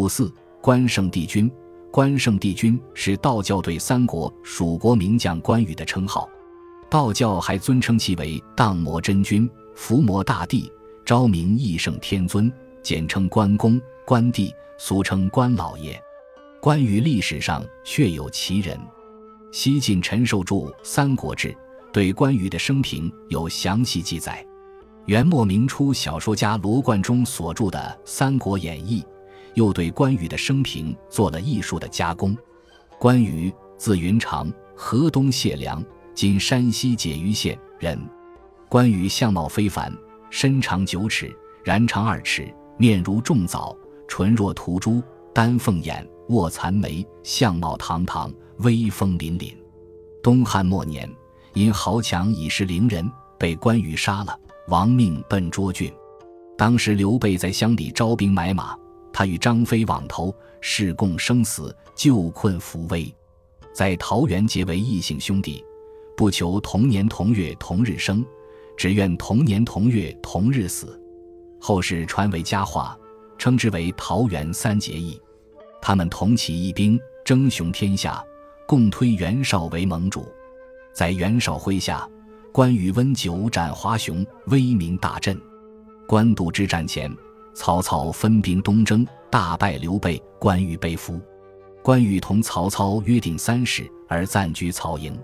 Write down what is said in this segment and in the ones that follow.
五四，关圣帝君。关圣帝君是道教对三国蜀国名将关羽的称号，道教还尊称其为荡魔真君、伏魔大帝、昭明义圣天尊，简称关公、关帝，俗称关老爷。关羽历史上确有其人，西晋陈寿著《三国志》对关羽的生平有详细记载。元末明初小说家罗贯中所著的《三国演义》。又对关羽的生平做了艺术的加工。关羽，字云长，河东解良（今山西解余县）人。关羽相貌非凡，身长九尺，髯长二尺，面如重枣，唇若涂朱，丹凤眼，卧蚕眉，相貌堂堂，威风凛凛。东汉末年，因豪强以势凌人，被关羽杀了，亡命奔涿郡。当时刘备在乡里招兵买马。他与张飞网投，誓共生死，救困扶危，在桃园结为异姓兄弟，不求同年同月同日生，只愿同年同月同日死。后世传为佳话，称之为桃园三结义。他们同起义兵，争雄天下，共推袁绍为盟主。在袁绍麾下，关羽温酒斩华雄，威名大振。官渡之战前。曹操分兵东征，大败刘备，关羽被俘。关羽同曹操约定三事，而暂居曹营。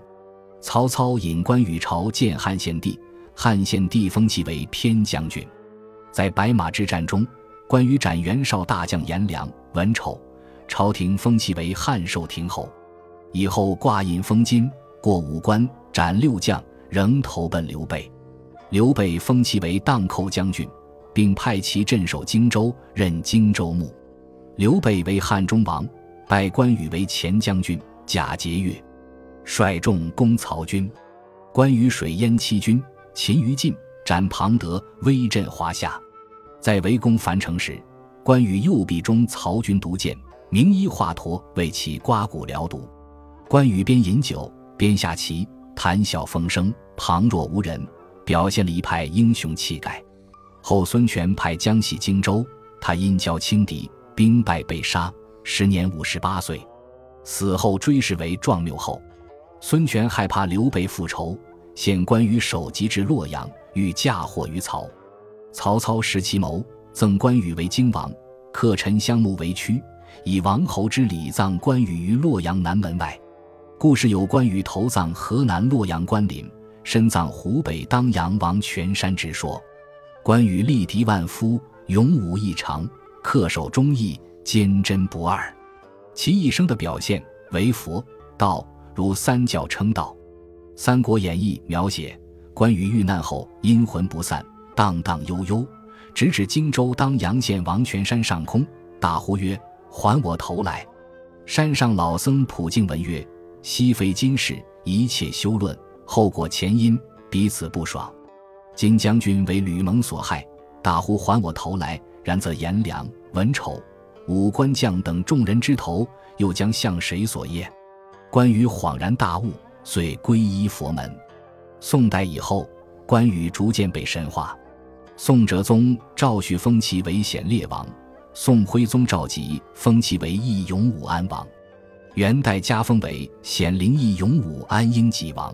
曹操引关羽朝见汉献帝，汉献帝封其为偏将军。在白马之战中，关羽斩袁绍大将颜良、文丑，朝廷封其为汉寿亭侯。以后挂印封金，过五关，斩六将，仍投奔刘备。刘备封其为荡寇将军。并派其镇守荆州，任荆州牧。刘备为汉中王，拜关羽为前将军，假节钺，率众攻曹军。关羽水淹七军，擒于禁，斩庞德，威震华夏。在围攻樊城时，关羽右臂中曹军毒箭，名医华佗为其刮骨疗毒。关羽边饮酒边下棋，谈笑风生，旁若无人，表现了一派英雄气概。后孙权派江西荆州，他因交轻敌，兵败被杀，时年五十八岁。死后追谥为壮缪后。孙权害怕刘备复仇，献关羽首级至洛阳，欲嫁祸于曹。曹操识其谋，赠关羽为荆王，克陈香木为躯，以王侯之礼葬关羽于洛阳南门外。故事有关羽投葬河南洛阳关岭，身葬湖北当阳王泉山之说。关羽力敌万夫，勇武异常，恪守忠义，坚贞不二。其一生的表现为佛道，如三教称道。《三国演义》描写关羽遇难后阴魂不散，荡荡悠悠，直指荆州当阳县王泉山上空，大呼曰：“还我头来！”山上老僧普净闻曰：“昔非今世，一切休论，后果前因，彼此不爽。”金将军为吕蒙所害，大呼还我头来！然则颜良、文丑、武关将等众人之头，又将向谁所耶？关羽恍然大悟，遂皈依佛门。宋代以后，关羽逐渐被神化。宋哲宗赵煦封其为显烈王，宋徽宗赵佶封其为义勇武安王，元代加封为显灵义勇武安英吉王。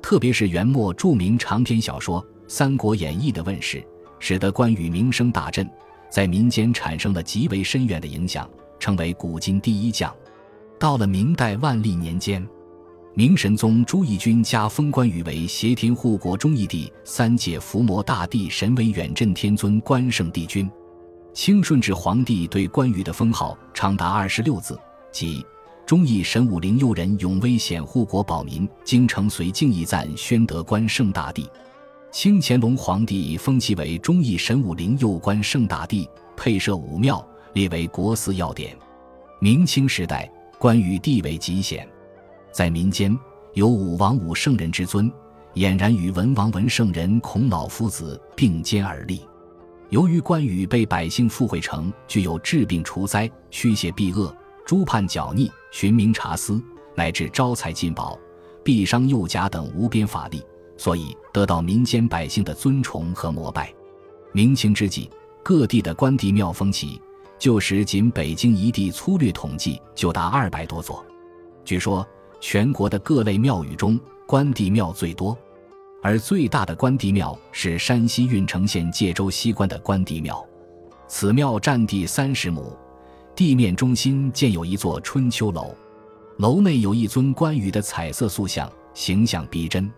特别是元末著名长篇小说。《三国演义》的问世，使得关羽名声大振，在民间产生了极为深远的影响，成为古今第一将。到了明代万历年间，明神宗朱翊钧加封关羽为协天护国忠义帝、三界伏魔大帝、神威远镇天尊关圣帝君。清顺治皇帝对关羽的封号长达二十六字，即“忠义神武灵佑人，永威显护国保民，京城随敬义赞，宣德关圣大帝”。清乾隆皇帝封其为忠义神武灵佑关圣大帝，配设武庙，列为国司要典。明清时代，关羽地位极显，在民间有武王武圣人之尊，俨然与文王文圣人孔老夫子并肩而立。由于关羽被百姓附会成具有治病除灾、驱邪避恶、诛叛剿逆、寻名察思，乃至招财进宝、避伤诱甲等无边法力。所以得到民间百姓的尊崇和膜拜。明清之际，各地的关帝庙风起，旧时仅北京一地粗略统计就达二百多座。据说全国的各类庙宇中，关帝庙最多，而最大的关帝庙是山西运城县界州西关的关帝庙。此庙占地三十亩，地面中心建有一座春秋楼，楼内有一尊关羽的彩色塑像，形象逼真。